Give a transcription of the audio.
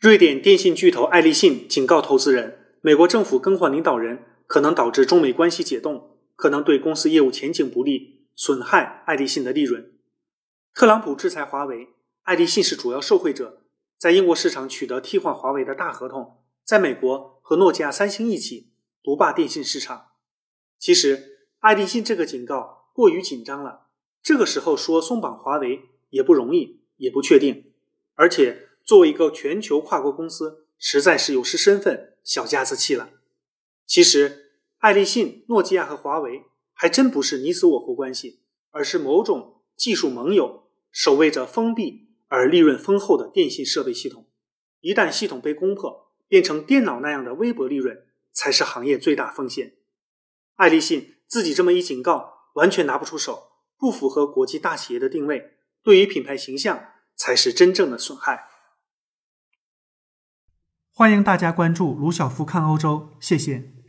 瑞典电信巨头爱立信警告投资人，美国政府更换领导人可能导致中美关系解冻，可能对公司业务前景不利，损害爱立信的利润。特朗普制裁华为，爱立信是主要受惠者，在英国市场取得替换华为的大合同，在美国和诺基亚、三星一起独霸电信市场。其实，爱立信这个警告过于紧张了，这个时候说松绑华为也不容易，也不确定，而且。作为一个全球跨国公司，实在是有失身份、小家子气了。其实，爱立信、诺基亚和华为还真不是你死我活关系，而是某种技术盟友，守卫着封闭而利润丰厚的电信设备系统。一旦系统被攻破，变成电脑那样的微薄利润，才是行业最大风险。爱立信自己这么一警告，完全拿不出手，不符合国际大企业的定位，对于品牌形象才是真正的损害。欢迎大家关注卢晓夫看欧洲，谢谢。